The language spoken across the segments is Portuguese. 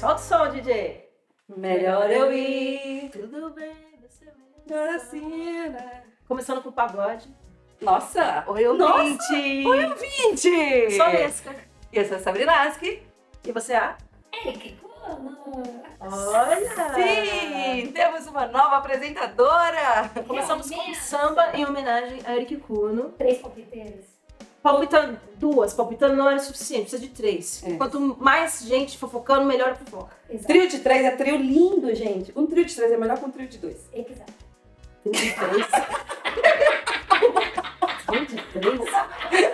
Solta o som, DJ. Melhor eu ir. Tudo bem, você Melhor assim, né? Começando com o pagode. Nossa! Oi, ouvinte! Oi, ouvinte! Sou a Lesca. Eu sou a Sabrinaski. E você, a? Eric, Olha! Sim! Temos uma nova apresentadora! Começamos com samba em homenagem a Eric Cuno. Três palpiteiras. Palpitando duas, palpitando não era suficiente, precisa de três. É. Quanto mais gente fofocando, melhor a fofoca. Exato. Trio de três é trio lindo, gente. Um trio de três é melhor que um trio de dois. Exato. Trio de três. Trio de três?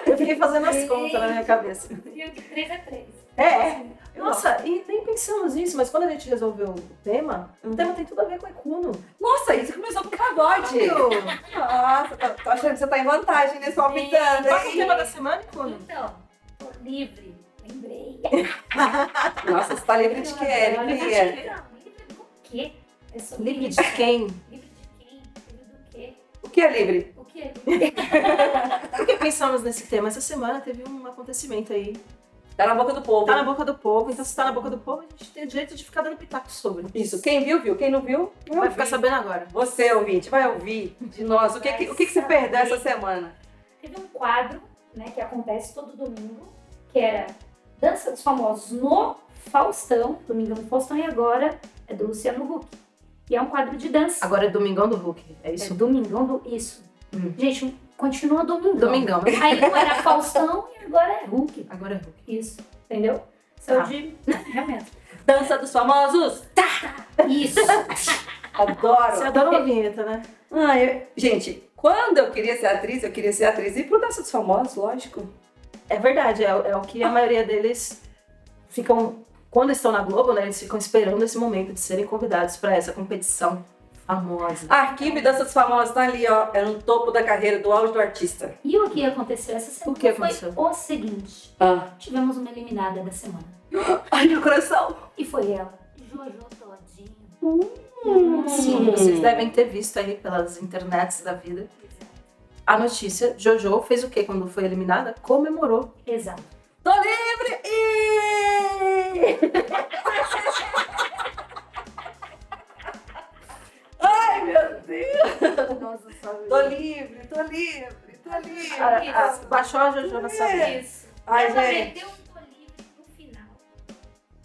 Eu fiquei fazendo as contas na minha cabeça. Trio de três é três. É, nossa, e nem pensamos nisso, mas quando a gente resolveu o tema, Uhum. o tema tem tudo a ver com Ecuno. Nossa, isso começou com pagode! Nossa, tô, tô achando que você tá em vantagem nesse palpitando, Qual que é o tema da semana, Ecuno? Então, tô livre. Lembrei. Nossa, você tá livre de quê, Eric? Não, livre do quê? É Livre de quem? Livre de quem? Livre do quê? O que é livre? O quê? Por que pensamos nesse tema? Essa semana teve um acontecimento aí. Tá na boca do povo. Tá na boca do povo, então se tá na boca do povo, a gente tem o direito de ficar dando pitaco sobre. Isso, quem viu, viu. Quem não viu, vai Vai ficar ouvir. sabendo agora. Você, ouvinte, vai ouvir de nós. O que, que- o que, que você perdeu essa semana? Teve um quadro, né, que acontece todo domingo, que era Dança dos Famosos no Faustão, Domingão do Faustão, e agora é do Luciano Huck. E é um quadro de dança. Agora é Domingão do Hulk, é É isso? Domingão do... Isso. Hum. Gente, continua Domingão. Domingão. Aí não era Faustão e agora é Hulk. Agora é Hulk. Isso, entendeu? São Tá. de... Realmente. Dança dos famosos. Isso. Adoro. Você adora uma vinheta, né? Ah, eu- Gente, quando eu queria ser atriz, eu queria ser atriz e pro Dança dos Famosos, lógico. É verdade, é, é o que a maioria deles ficam. Quando estão na Globo, né? Eles ficam esperando esse momento de serem convidados para essa competição famosa. Arquivo e Dança dos Famosos tá ali, ó. É no topo da carreira, do auge do artista. E o que aconteceu essa semana O que foi aconteceu? o seguinte. Ah. Tivemos uma eliminada da semana. Ai, meu coração. E foi ela. Jojo Todinho. Sim, vocês devem ter visto aí pelas internets da vida. A notícia, Jojo fez o que quando foi eliminada? Comemorou. Exato. Tô livre! Ih! Ai, meu Deus! Nossa, sabe? Tô livre, tô livre, tô livre. A- a- baixou a Jojo na sala. Isso. Ai, ela gente. meteu um tô livre no final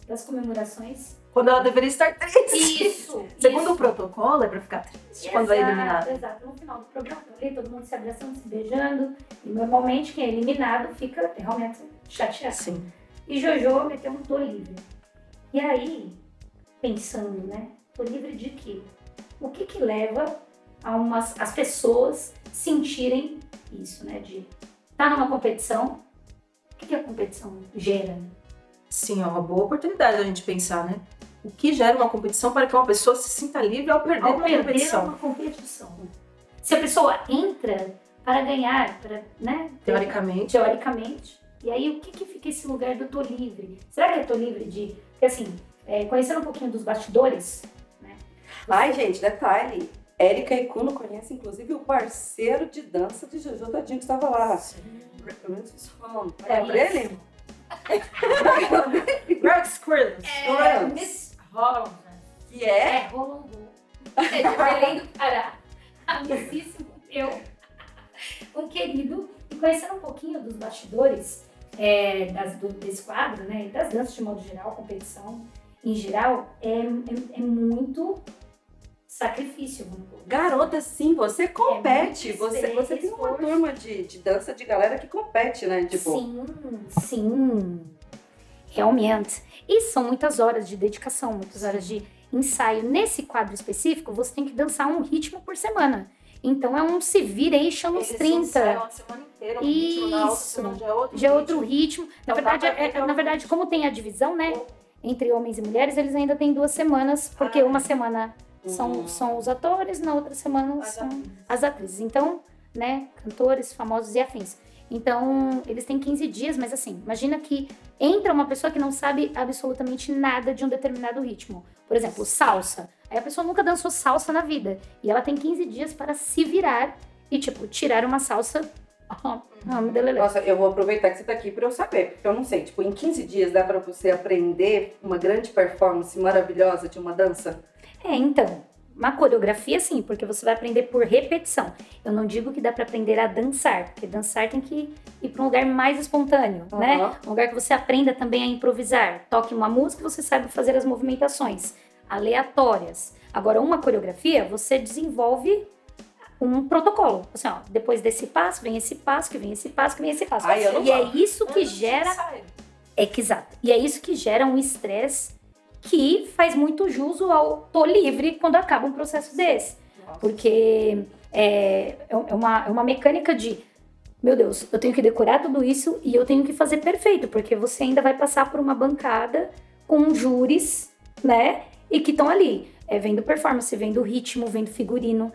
das comemorações. Quando ela deveria estar triste. Isso. Segundo isso. o protocolo, é pra ficar triste quando é Exato, eliminada. Exato. No final do programa, ali, todo mundo se abraçando, se beijando. E normalmente quem é eliminado fica realmente chateado. Sim. E Jojo meteu um tô livre. E aí, pensando, né? Tô livre de quê? O que que leva a umas, as pessoas sentirem isso, né? De estar numa competição. O que, que a competição gera? né? Sim, é uma boa oportunidade a gente pensar, né? O que gera uma competição para que uma pessoa se sinta livre ao perder Ao uma perder competição? uma competição. Se a pessoa entra para ganhar, para, né? Teoricamente. teoricamente. E aí, o que, que fica esse lugar do tô livre? Será que eu tô livre de. Porque assim, é, conhecendo um pouquinho dos bastidores, né? Ai, gente, detalhe. Érica e Kuno conhecem, inclusive, o parceiro de dança de Jojo Todinho que estava lá. Falando. É É pra ele? Rex Squirrels. É, Miss Holland. Que é? É, Rolando. É de Belém do Pará. Amicíssimo eu. Um querido. E conhecendo um pouquinho dos bastidores é, das- do- desse quadro, né? E das danças de modo geral, competição em geral, é, é, é muito sacrifício. Garota, sim, você compete. muito você, você tem uma turma de, de dança de galera que compete, né? Tipo, Sim, sim. Realmente. E são muitas horas de dedicação, muitas horas de ensaio. Nesse quadro específico, você tem que dançar um ritmo por semana. Então é um se viration nos Eles 30. ensaiam a semana inteira, um ritmo, na outra Isso. semana já é outro Já é outro ritmo. ritmo. Na Então verdade, é- é- na verdade, como tem a divisão, né? Entre homens e mulheres, eles ainda têm duas semanas, porque Ah. uma semana são, Hum. são os atores, na outra semana As são atrizes. as atrizes. Então, né? Cantores famosos e afins. Então, eles têm 15 dias, mas assim, imagina que entra uma pessoa que não sabe absolutamente nada de um determinado ritmo. Por exemplo, salsa. Aí a pessoa nunca dançou salsa na vida. E ela tem 15 dias para se virar e, tipo, tirar uma salsa. Ah, delelê. Nossa, eu vou aproveitar que você tá aqui pra eu saber, porque eu não sei. Tipo, em 15 dias dá pra você aprender uma grande performance maravilhosa de uma dança? É, então, uma coreografia sim, porque você vai aprender por repetição. Eu não digo que dá pra aprender a dançar, porque dançar tem que ir pra um lugar mais espontâneo, Uhum. né? Um lugar que você aprenda também a improvisar. Toque uma música, você sabe fazer as movimentações aleatórias. Agora, uma coreografia, você desenvolve um protocolo. Assim, ó, depois desse passo, vem esse passo, que vem esse passo, que vem esse passo. Ai, e é isso que gera é que exato. E é isso que gera um estresse que faz muito jus ao tô livre quando acaba um processo desse. Porque é, é, uma, é uma mecânica de, meu Deus, eu tenho que decorar tudo isso e eu tenho que fazer perfeito, porque você ainda vai passar por uma bancada com júris, né? E que estão ali, é, vendo performance, vendo ritmo, vendo figurino.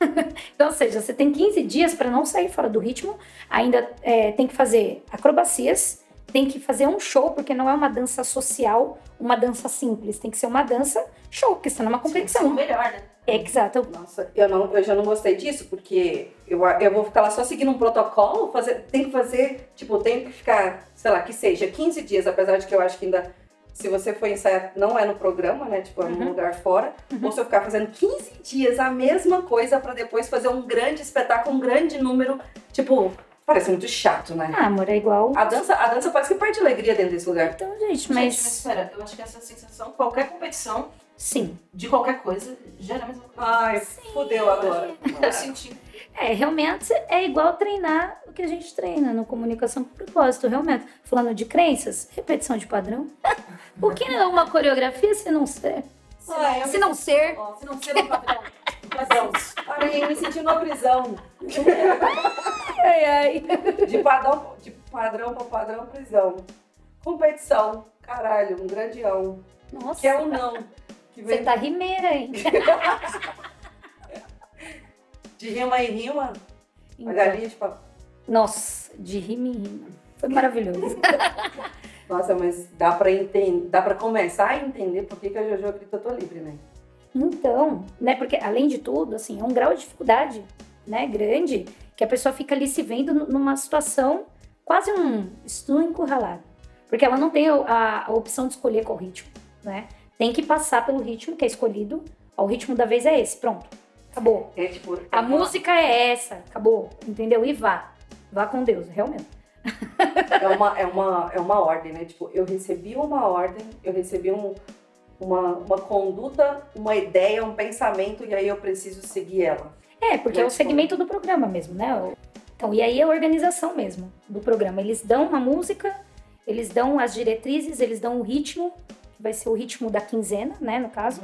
então, ou seja, você tem 15 dias para não sair fora do ritmo, ainda é, tem que fazer acrobacias, tem que fazer um show, porque não é uma dança social, uma dança simples, tem que ser uma dança show, porque senão é uma O competição. melhor, né? Exato. Nossa, eu, não, eu já não gostei disso, porque eu, eu vou ficar lá só seguindo um protocolo, fazer, tem que fazer, tipo, tem que ficar, sei lá, que seja 15 dias, apesar de que eu acho que ainda, se você for ensaiar, não é no programa, né, tipo, é num Uhum. lugar fora, ou se eu ficar fazendo 15 dias a mesma coisa pra depois fazer um grande espetáculo, um grande número, tipo, parece muito chato, né? Ah, amor, é igual. A dança, a dança parece que perde alegria dentro desse lugar. Então, gente, Gente, mas mas espera, eu acho que essa sensação, qualquer competição, sim. de qualquer coisa, gera a mesma coisa. Ai, fudeu agora. Eu senti. É, realmente é igual treinar o que a gente treina no comunicação com propósito, realmente. Falando de crenças, repetição de padrão. o que é uma coreografia se não ser? Ai, eu Se não ser, Ó, se não ser um padrão. Parei, eu me senti numa prisão. ai, ai. De padrão, de padrão pra padrão, prisão. Competição, caralho, um grandião. Nossa, Que é um não. Que você vem tá rimeira, hein? de rima em rima. A Então, galinha de papo. nossa, de rima em rima. Foi maravilhoso. Nossa, mas dá pra entender, dá pra começar a entender por que, que a Jojo grita eu tô livre, né? Então, né, porque além de tudo, assim, é um grau de dificuldade, né, grande, que a pessoa fica ali se vendo numa situação quase um estou encurralado. Porque ela não tem a, a opção de escolher qual ritmo, né? Tem que passar pelo ritmo que é escolhido. O ritmo da vez é esse, pronto. Acabou. É tipo. A música é essa, acabou, entendeu? E vá. Vá com Deus, realmente. É uma, é, uma, é uma ordem, né? Tipo, eu recebi uma ordem, eu recebi um, uma, uma conduta, uma ideia, um pensamento, e aí eu preciso seguir ela. É, porque é o Muito segmento do programa mesmo, né? O- Então, e aí é a organização mesmo do programa. Eles dão uma música, eles dão as diretrizes, eles dão o ritmo, que vai ser o ritmo da quinzena, né, no caso,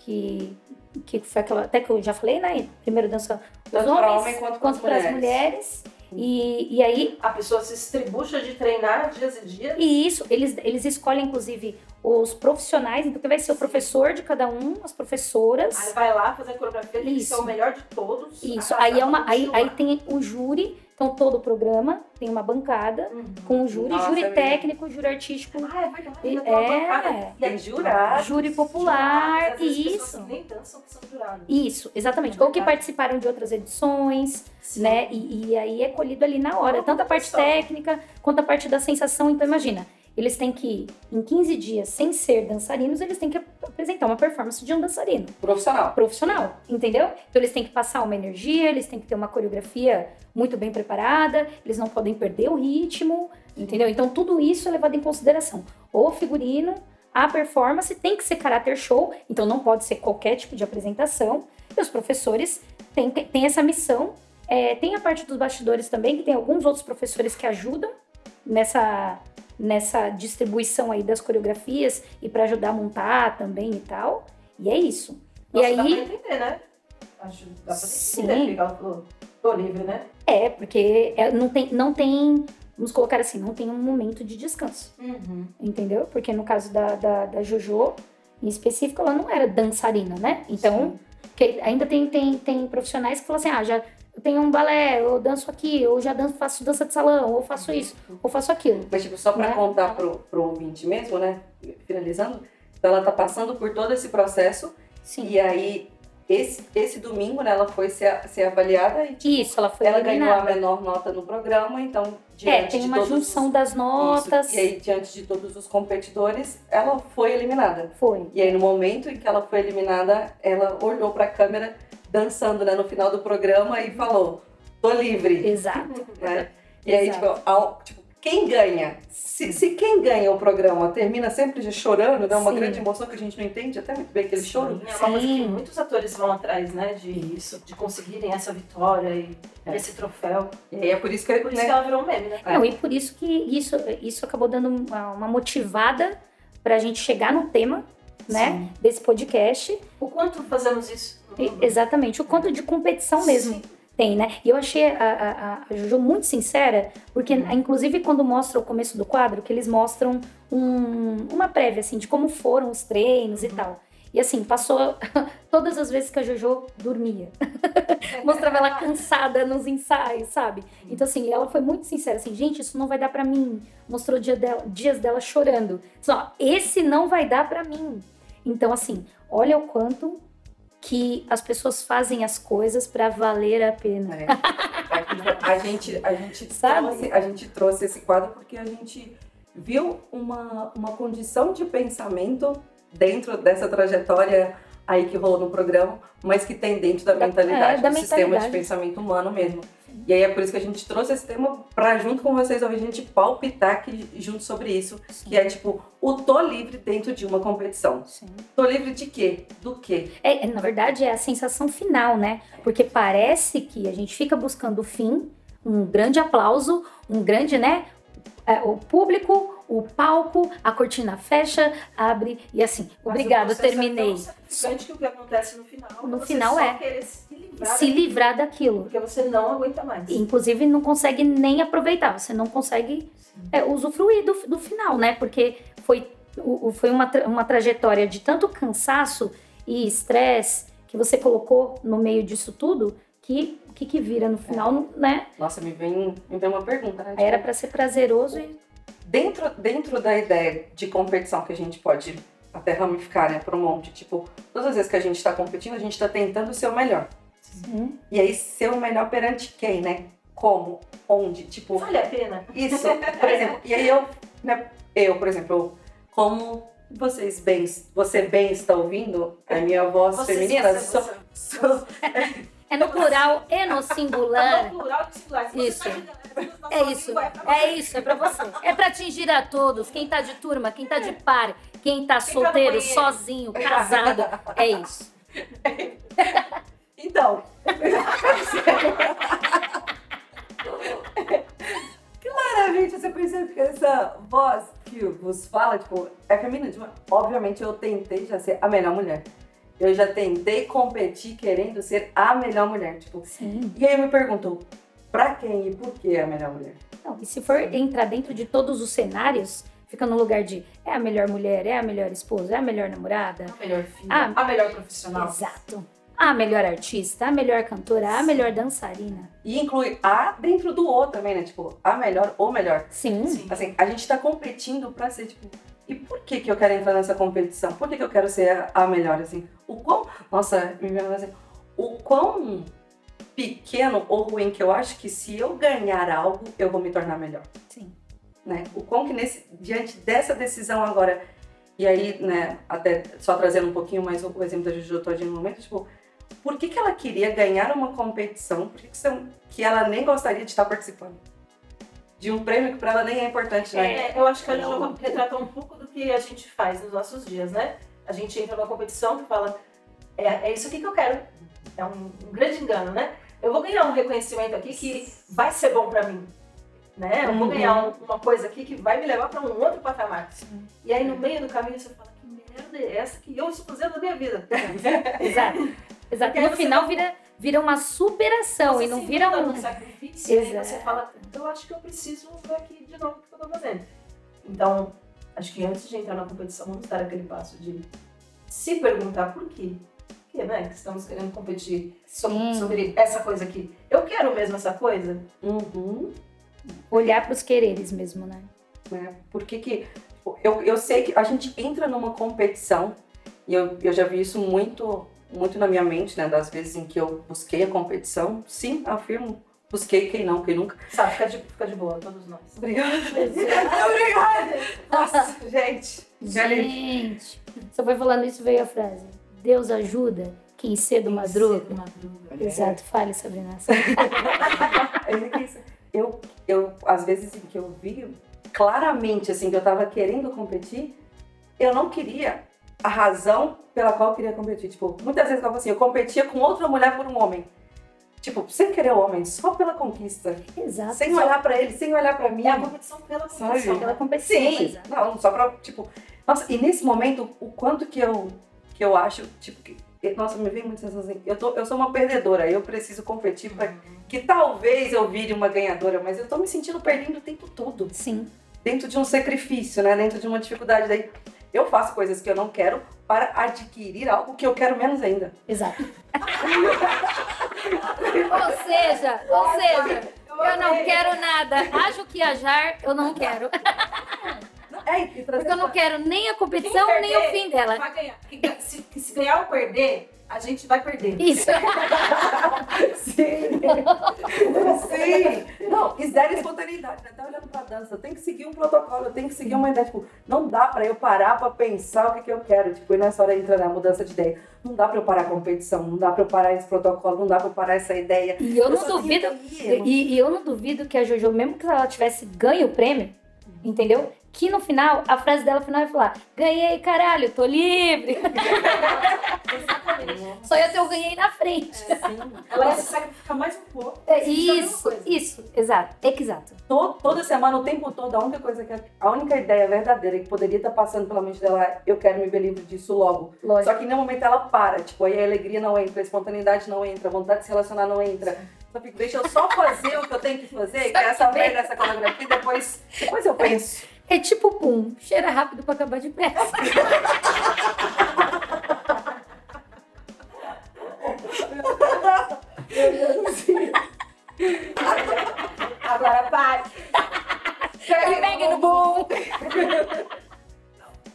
que, que foi aquela, até que eu já falei, né? Primeiro dança os homens, homem quanto quanto para as as mulheres. E, e aí, A pessoa se estribucha de treinar dias e dias. e isso, eles, eles escolhem, inclusive, os profissionais, então que vai ser o professor de cada um, as professoras. Aí vai lá fazer a coreografia, tem que Isso. ser o melhor de todos. Isso, aí é uma. Aí, aí tem o júri, então todo o programa tem uma bancada Uhum. com o júri, Nossa, júri é mesmo. técnico, júri artístico, Ah, é verdade. E- tem é. E aí, Tem jurados. júri jurados, popular, às vezes pessoas isso. que nem dançam que são jurados. Isso, exatamente. É Ou que participaram de outras edições, Sim. né? E, e aí é colhido ali na hora, tanto a parte competição. técnica quanto a parte da sensação. Então imagina, eles têm que, em 15 dias, sem ser dançarinos, eles têm que apresentar uma performance de um dançarino. Profissional. profissional, entendeu? Então eles têm que passar uma energia, eles têm que ter uma coreografia muito bem preparada, eles não podem perder o ritmo, entendeu? Então tudo isso é levado em consideração. O figurino, a performance tem que ser caráter show, então não pode ser qualquer tipo de apresentação. E os professores têm, têm essa missão. É, tem a parte dos bastidores também, que tem alguns outros professores que ajudam nessa, nessa distribuição aí das coreografias e para ajudar a montar também e tal. E é isso. Nossa, e dá pra aí, entender, né? Acho que dá pra Sim. entender porque ela falou, tô livre, né? é, porque é- não tem, não tem, vamos colocar assim, não tem um momento de descanso, Uhum. entendeu? Porque no caso da, da, da Jojo, em específico, ela não era dançarina, né? Então, ainda tem, tem, tem profissionais que falam assim, ah, já tenho um balé, eu danço aqui, ou já danço, faço dança de salão, ou faço isso, ou faço aquilo. Mas, tipo, só pra Né? contar pro, pro ouvinte mesmo, né? Finalizando, então ela tá passando por todo esse processo Sim. e aí esse, esse domingo, né, ela foi ser, ser avaliada e Isso, ela foi ela ganhou a eliminada. menor nota no programa, então É, tem uma junção os, das notas. Isso, e aí diante de todos os competidores, ela foi eliminada. Foi. E aí no momento em que ela foi eliminada, ela olhou pra câmera dançando, né, no final do programa e falou: "Tô livre". Exato. né? E aí, tipo, Exato. ao- tipo, quem ganha? Se, se quem ganha o programa termina sempre já chorando, dá uma Sim. grande emoção que a gente não entende até muito bem aquele choro. É uma coisa que Sim. muitos atores vão atrás, né? De isso, de conseguirem essa vitória e É. esse troféu. E aí é por isso que, Por isso né, que ela virou um meme, né? Não, e por isso que isso, isso acabou dando uma, uma motivada pra gente chegar no tema, né, Sim. desse podcast. O quanto fazemos isso? Exatamente, o quanto de competição mesmo Sim. tem, né? E eu achei a, a, a Juju muito sincera, porque inclusive quando mostra o começo do quadro, que eles mostram um- uma prévia, assim, de como foram os treinos e tal. E assim, passou todas as vezes que a Jojo dormia. Mostrava ela cansada nos ensaios, sabe? Então, assim, ela foi muito sincera, assim, gente, isso não vai dar pra mim. Mostrou dia dela- dias dela chorando. Só, esse não vai dar pra mim. Então, assim, olha o quanto que as pessoas fazem as coisas pra valer a pena. É. A gente, a, gente Sabe? trouxe, a gente trouxe esse quadro porque a gente viu uma, uma condição de pensamento dentro dessa trajetória aí que rolou no programa, mas que tem dentro da Da- mentalidade, é, da do sistema de mentalidade. pensamento humano mesmo. E aí é por isso que a gente trouxe esse tema pra junto com vocês a gente palpitar aqui junto sobre isso, que é tipo o tô livre dentro de uma competição. Sim. Tô livre de quê? Do quê? É, é, na verdade, é a sensação final, né? Porque parece que a gente fica buscando o fim, um grande aplauso, um grande, né? é, o público, o palco, a cortina fecha, abre e assim. Obrigado, processo terminei. É que o que acontece no final. No você final só é. querer se livrar, Se daquilo, livrar daquilo. Porque você não aguenta mais. Inclusive, não consegue nem aproveitar, você não consegue é, usufruir do, do final, né? Porque foi, o- foi uma, tra- uma trajetória de tanto cansaço e estresse que você colocou no meio disso tudo que o que, que vira no final, né? Nossa, me vem, me vem uma pergunta, né? Aí era pra ser prazeroso e dentro, dentro da ideia de competição que a gente pode até ramificar, né, para um monte, tipo, todas as vezes que a gente está competindo, a gente está tentando ser o melhor. Hum, E aí, ser o melhor perante quem, né? Como? Onde? Tipo, Vale a pena? isso, por exemplo. E aí eu, né, eu, por exemplo, como vocês bem, você bem está ouvindo, a minha voz Você feminina, sim, sou, você- sou- É no plural e no singular. No plural e singular. Isso. tá É sozinho, isso, você. é isso, é pra você. É pra atingir a todos. Quem tá de turma, quem tá de par, quem tá tá solteiro, sozinho, casado. É isso. Então. Claramente você percebe que essa voz que vos fala, tipo, é feminina. Tipo, obviamente eu tentei já ser a melhor mulher. Eu já tentei competir querendo ser a melhor mulher. Tipo, Sim. e aí eu me pergunto, pra quem e por que a melhor mulher? Não, e se for entrar dentro de todos os cenários, fica no lugar de é a melhor mulher, é a melhor esposa, é a melhor namorada. A melhor filha, Ah, a melhor profissional. Exato. A melhor artista, a melhor cantora, a melhor dançarina. E inclui a dentro do O também, né? Tipo, a melhor ou melhor. Sim. Sim. Assim, a gente tá competindo pra ser, tipo, e por que que eu quero entrar nessa competição? Por que que eu quero ser a, melhor, assim? O quão, nossa, me vendo assim, o quão pequeno ou ruim que eu acho que se eu ganhar algo, eu vou me tornar melhor, Sim. né? O quão que nesse, diante dessa decisão agora, e aí, né, até só trazendo um pouquinho mais o, o exemplo da Juju Todinho no momento, tipo, por que que ela queria ganhar uma competição, por que que, você- que ela nem gostaria de estar participando? De um prêmio que pra ela nem é importante, né? É, eu acho que a. Jojo retrata um pouco do que a gente faz nos nossos dias, né? A gente entra numa competição que fala, é, é isso aqui que eu quero. É um, um grande engano, né? Eu vou ganhar um reconhecimento aqui que vai ser bom pra mim. Né? Eu vou Uhum. ganhar um- uma coisa aqui que vai me levar pra um outro patamar. E aí no meio do caminho você fala, que merda é essa que eu estou fazendo na minha vida? Exato. Exato. No final vira, vira uma superação e não vira um. Aí Exato. você fala, eu acho que eu preciso ver aqui de novo o que eu tô fazendo. Então, acho que antes de entrar na competição, vamos dar aquele passo de se perguntar por quê. Por que, né? Que estamos querendo competir sobre, sobre essa coisa aqui. Eu quero mesmo essa coisa. Uhum. Olhar pros quereres mesmo, né? né? Por que que... Eu, eu sei que a gente entra numa competição, e eu, eu já vi isso muito, muito na minha mente, né? Das vezes em que eu busquei a competição. Sim, afirmo. Busquei, quem não, quem nunca. Sabe, fica de, fica de boa, todos nós. Obrigada. Obrigada. Nossa, gente. Gente, você foi falando isso, veio a frase. Deus ajuda quem cedo madruga. Cedo madruga. Exato, fale, Sabrina. Eu, eu, às vezes em que eu vi claramente, assim, que eu tava querendo competir, eu não queria a razão pela qual eu queria competir. Tipo, muitas vezes eu falo assim, eu competia com outra mulher por um homem. Tipo, sem querer o homem, só pela conquista. Exato. Sem olhar pra ele, sem olhar pra mim. É a competição pela Sabe? competição. Pela competição. Sim, exato. não, só pra, tipo... Nossa, e nesse momento, o quanto que eu, que eu acho, tipo, que, nossa, me vem muito sensação assim, eu, tô, eu sou uma perdedora, eu preciso competir pra que talvez eu vire uma ganhadora, mas eu tô me sentindo perdendo o tempo todo. Sim. Dentro de um sacrifício, né? Dentro de uma dificuldade. Daí eu faço coisas que eu não quero para adquirir algo que eu quero menos ainda. Exato. ou seja, ou seja, eu não quero nada. Acho que viajar, eu não quero. É, Porque eu não quero nem a competição, nem o fim dela. Ganhar. Se, se ganhar ou perder, a gente vai perder. Isso. Sim! Sim! Não, e zero espontaneidade, né? Tá olhando pra dança, eu tenho que seguir um protocolo, eu tenho que seguir uma ideia. Tipo, não dá pra eu parar pra pensar o que, que eu quero. Tipo, e nessa hora entra na mudança de ideia. Não dá pra eu parar a competição, não dá pra eu parar esse protocolo, não dá pra eu parar essa ideia. E eu não só tenho duvido. E, e eu não duvido que a Jojo, mesmo que ela tivesse ganho o prêmio, entendeu? Que no final, a frase dela final ia falar: Ganhei, caralho, tô livre. Só ia ter o ganhei na frente. Ela ia se sacrificar mais um pouco. É, Isso é isso, exato, exato. To- toda semana, o tempo todo, a única coisa que a única ideia verdadeira que poderia estar passando pela mente dela é eu quero me ver livre disso logo. Lógico. Só que em nenhum momento ela para, tipo, aí a alegria não entra, a espontaneidade não entra, a vontade de se relacionar não entra. Só fico, deixa eu só fazer o que eu tenho que fazer, que é essa merda, essa coreografia, e depois, depois eu penso. É tipo pum, cheira rápido pra acabar depressa. Agora pare. Pegue no bum.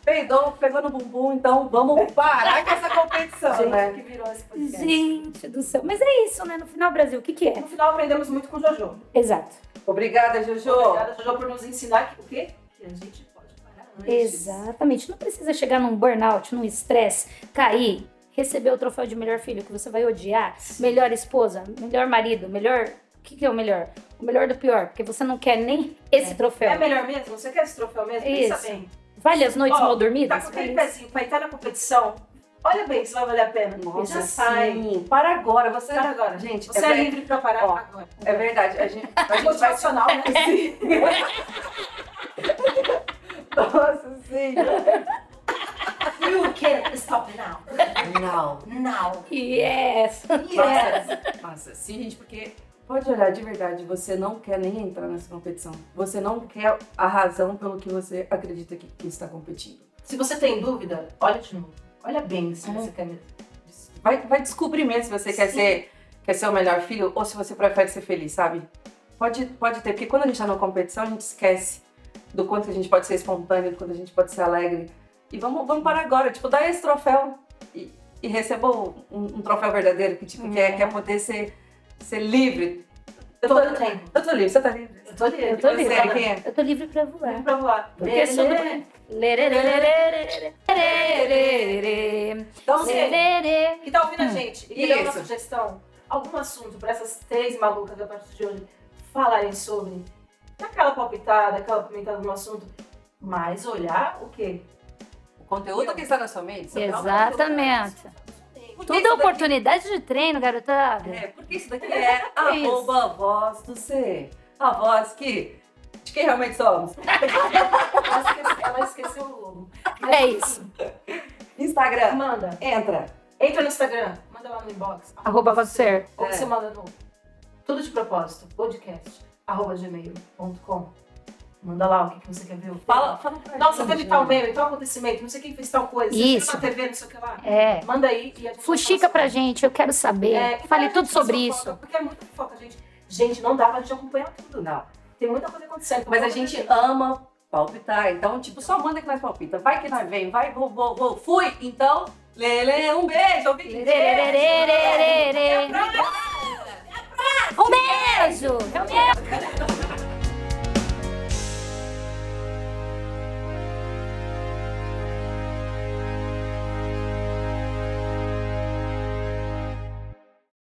Peidou, pegou no bumbum, então vamos parar com essa competição, Gente, né? que virou esse podcast. Gente do céu. Mas é isso, né? No final, Brasil, o que que é? No final aprendemos muito com o Jojo. Exato. Obrigada, Jojo. Obrigada, Jojo, por nos ensinar que, o quê? Que a gente pode parar antes. Exatamente. Não precisa chegar num burnout, num estresse, cair, receber o troféu de melhor filho que você vai odiar, melhor esposa, melhor marido, melhor. O que, que é o melhor? O melhor do pior, porque você não quer nem esse troféu. É melhor mesmo? Você quer esse troféu mesmo? Pensa Isso. bem. Vale as noites Ó, mal dormidas? Tá com aquele Vale pezinho pra entrar na competição. Olha bem se vai valer a pena. Nossa, Já sai. sim. Para agora, você... Para agora. Gente, Você é, é, livre pra parar Ó, agora. é verdade, a gente, a gente vai... Motivacional, né? Nossa, sim. You can't stop now. Não. Now. Yes! Yes. Nossa, sim, gente, porque pode olhar de verdade, você não quer nem entrar nessa competição. Você não quer a razão pelo que você acredita que, que está competindo. Se você tem dúvida, olha de novo. Olha bem se É. você quer mesmo. Vai, vai descobrir mesmo se você quer ser, quer ser o melhor filho ou se você prefere ser feliz, sabe? Pode, pode ter, porque quando a gente tá numa competição, a gente esquece do quanto a gente pode ser espontâneo, do quanto a gente pode ser alegre. E vamos, vamos parar agora, tipo, dá esse troféu e, e receba um, um troféu verdadeiro, que tipo, quer, quer poder ser, ser livre. Eu tô, Todo tempo. eu tô livre, você tá livre? Eu tô livre. Eu tô Você, livre. quem é? Eu tô livre pra voar. Livre pra voar. Porque eu sou do... Então, você que tá ouvindo a gente e uma sugestão, algum assunto pra essas três malucas da parte de hoje falarem sobre, aquela palpitada, aquela pimentada no assunto, mas olhar o quê? O conteúdo que está na sua mente. sabe? Exatamente. Tudo é isso daqui- oportunidade de treino, garotada. É, porque isso daqui é arroba voz do ser. A voz que. De quem realmente somos. Ela esqueceu, ela esqueceu o logo. É isso. Instagram. Manda. Entra. Entra no Instagram, manda lá no inbox. Arroba pode ser. Ou É. você manda no Tudo de Propósito, podcast, arroba gmail.com. Manda lá o que, que você quer ver. Fala, fala pra Nossa, teve tal meme, tal acontecimento, não sei quem fez tal coisa. Isso. TV, não sei o que lá. É. Manda aí e Fuxica pra sobre. gente, eu quero saber. É, Fale tudo sobre isso. fofoca, Porque é muita fofoca, gente. Gente, não dá pra gente acompanhar tudo. Não. Tem muita coisa acontecendo. Mas a gente ama palpitar, então, tipo, só manda que nós palpita. Vai que nós vem, vai, vou, vou, vou. Fui, então, Lele, um beijo, ouvi. Lerererererê. Um beijo! É Um beijo!